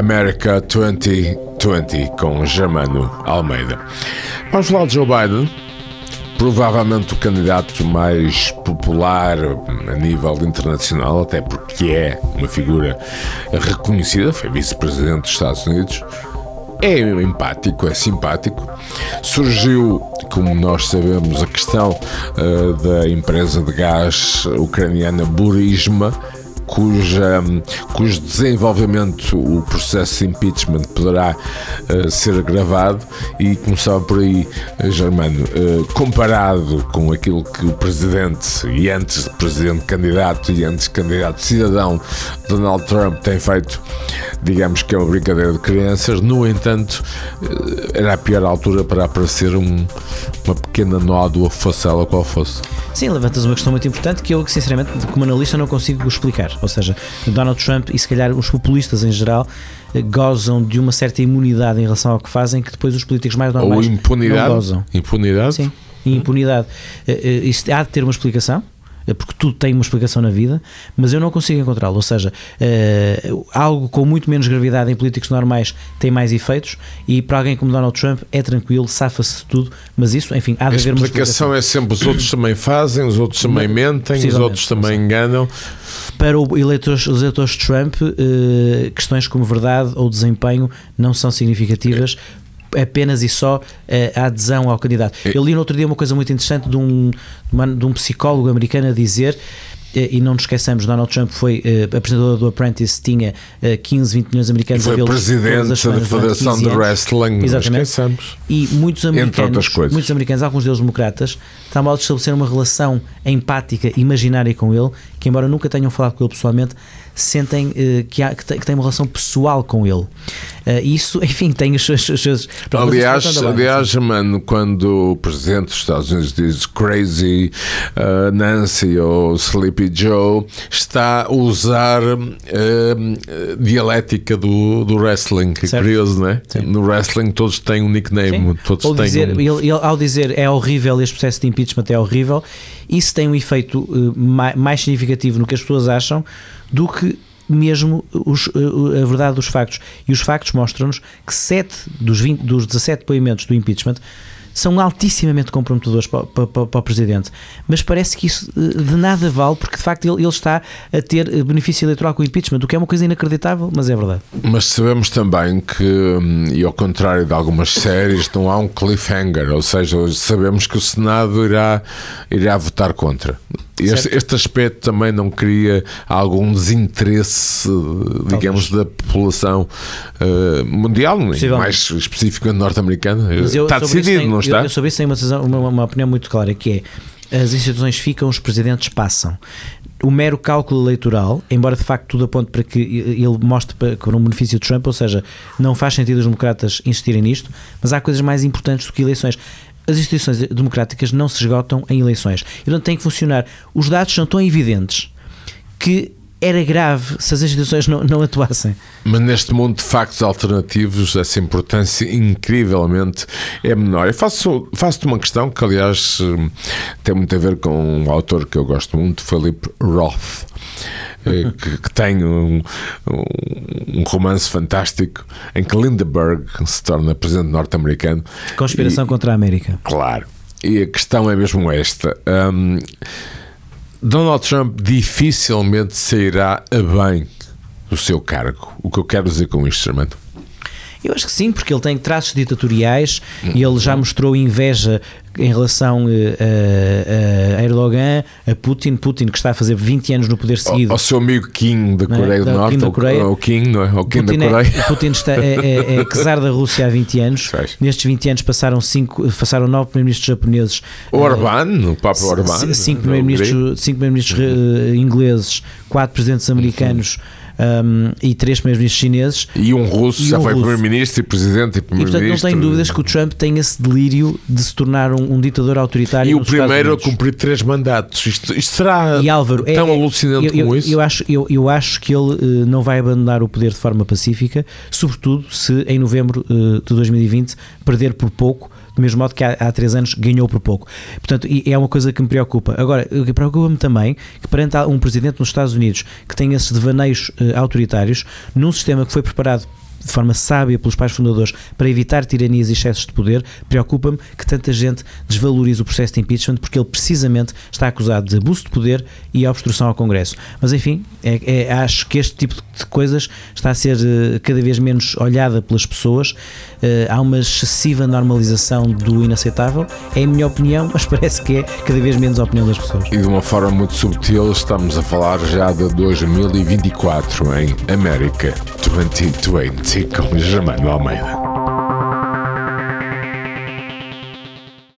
America 2020 com Germano Almeida. Vamos falar de Joe Biden, provavelmente o candidato mais popular a nível internacional, até porque é uma figura reconhecida, foi vice-presidente dos Estados Unidos. É empático, é simpático. Surgiu, como nós sabemos, a questão uh, da empresa de gás ucraniana Burisma, cuja, cujo desenvolvimento, o processo de impeachment poderá uh, ser agravado e começava por aí, uh, Germano, uh, comparado com aquilo que o presidente e antes de presidente candidato e antes candidato cidadão Donald Trump tem feito, digamos que é uma brincadeira de crianças, no entanto, era a pior altura para aparecer um, uma pequena nódoa, fosse ela qual fosse. Sim, levantas uma questão muito importante que eu, sinceramente, como analista, não consigo explicar. Ou seja, Donald Trump e se calhar os populistas em geral eh, gozam de uma certa imunidade em relação ao que fazem que depois os políticos mais normais Ou impunidade. não gozam. Impunidade? Sim, impunidade. Eh, Isto há de ter uma explicação porque tudo tem uma explicação na vida, mas eu não consigo encontrá-lo. Ou seja, uh, algo com muito menos gravidade em políticos normais tem mais efeitos e para alguém como Donald Trump é tranquilo, safa-se de tudo, mas isso, enfim, há de A haver uma explicação é sempre os outros também fazem, os outros também mentem, os outros também sim. enganam. Para o eleitores, os eleitores de Trump, uh, questões como verdade ou desempenho não são significativas apenas e só uh, a adesão ao candidato. Eu li no outro dia uma coisa muito interessante de um, de um psicólogo americano a dizer e não nos esqueçamos, Donald Trump foi uh, apresentador do Apprentice, tinha uh, 15, 20 milhões de americanos e foi presidente da Federação de Wrestling, Exatamente. esqueçamos. E muitos americanos, muitos americanos, alguns deles democratas, estavam a estabelecer uma relação empática, imaginária com ele, que embora nunca tenham falado com ele pessoalmente, sentem uh, que, há, que, tem, que tem uma relação pessoal com ele. Uh, isso, enfim, tem os seus. Os seus aliás, aliás mano, quando o presidente dos Estados Unidos diz crazy uh, Nancy ou Sleepy Joe, está a usar dialética do, do wrestling, que é curioso, não é? Sim. No wrestling todos têm um nickname. Sim. Todos Ou têm dizer, um... ele, ele, ao dizer é horrível, este processo de impeachment é horrível, isso tem um efeito mais, mais significativo no que as pessoas acham do que mesmo os, a verdade dos factos. E os factos mostram-nos que 7 dos, 20, dos 17 depoimentos do impeachment são altissimamente comprometedores para, para, para, o Presidente. Mas parece que isso de nada vale, porque de facto ele, ele, está a ter benefício eleitoral com o impeachment, o que é uma coisa inacreditável, mas é verdade. Mas sabemos também que, e ao contrário de algumas séries, não há um cliffhanger, ou seja, sabemos que o Senado irá, irá votar contra. Este, este, aspecto também não cria algum desinteresse, digamos, Talvez. da população uh, mundial, mais especificamente norte-americana. Está decidido, tenho, não está? Eu, eu sobre isso tenho uma, uma, uma opinião muito clara, que é as instituições ficam, os presidentes passam o mero cálculo eleitoral, embora de facto tudo aponte para que ele mostre para, para um benefício de Trump, ou seja, não faz sentido os democratas insistirem nisto, mas há coisas mais importantes do que eleições as instituições democráticas não se esgotam em eleições. E portanto tem que funcionar. Os dados são tão evidentes que era grave se as instituições não, não atuassem. Mas neste mundo de factos alternativos, essa importância incrivelmente é menor. Eu faço, faço-te uma questão que, aliás, tem muito a ver com um autor que eu gosto muito, Philip Roth. Eh, que, que, tem um, um, romance fantástico em que Lindbergh se torna presidente norte-americano. Conspiração e, contra a América. Claro. E a questão é mesmo esta. Um, Donald Trump dificilmente sairá a bem do seu cargo. O que eu quero dizer com isto, Armando? Eu acho que sim, porque ele tem traços ditatoriais uhum. e ele já mostrou inveja em relação eh, a, a, Erdogan, a Putin, Putin que está a fazer 20 anos no poder seguido. Ao, seu amigo Kim da é? Coreia é? do Norte, da Coreia. o Kim, não é? O Kim Putin da Coreia. É, Putin está, é, é, é czar da Rússia há 20 anos. Nestes 20 anos passaram, cinco, passaram nove primeiros-ministros japoneses. O Orbán, o Papa Orbán. Cinco primeiros-ministros primeiros uh, ingleses, quatro presidentes americanos. Uhum um, e três primeiros-ministros chineses. E um russo, e já um foi primeiro-ministro e presidente e primeiro-ministro. E portanto não tenho dúvidas que o Trump tem esse delírio de se tornar um, um ditador autoritário. E o primeiro a cumprir três mandatos. Isto, isto será Álvaro, tão é, alucinante eu, como isso? Eu acho, eu, eu acho que ele uh, não vai abandonar o poder de forma pacífica, sobretudo se em novembro uh, de 2020 perder por pouco do mesmo modo que há, há três anos ganhou por pouco. Portanto, é uma coisa que me preocupa. Agora, preocupa-me também que perante um presidente nos Estados Unidos que tem esses devaneios uh, autoritários, num sistema que foi preparado de forma sábia pelos pais fundadores para evitar tiranias e excessos de poder, preocupa-me que tanta gente desvalorize o processo de impeachment porque ele precisamente está acusado de abuso de poder e obstrução ao Congresso. Mas enfim, é, é, acho que este tipo de coisas está a ser uh, cada vez menos olhada pelas pessoas. Uh, há uma excessiva normalização do inaceitável, é a minha opinião, mas parece que é cada vez menos a opinião das pessoas. E de uma forma muito subtil, estamos a falar já de 2024 em América 2020 com Germano Almeida.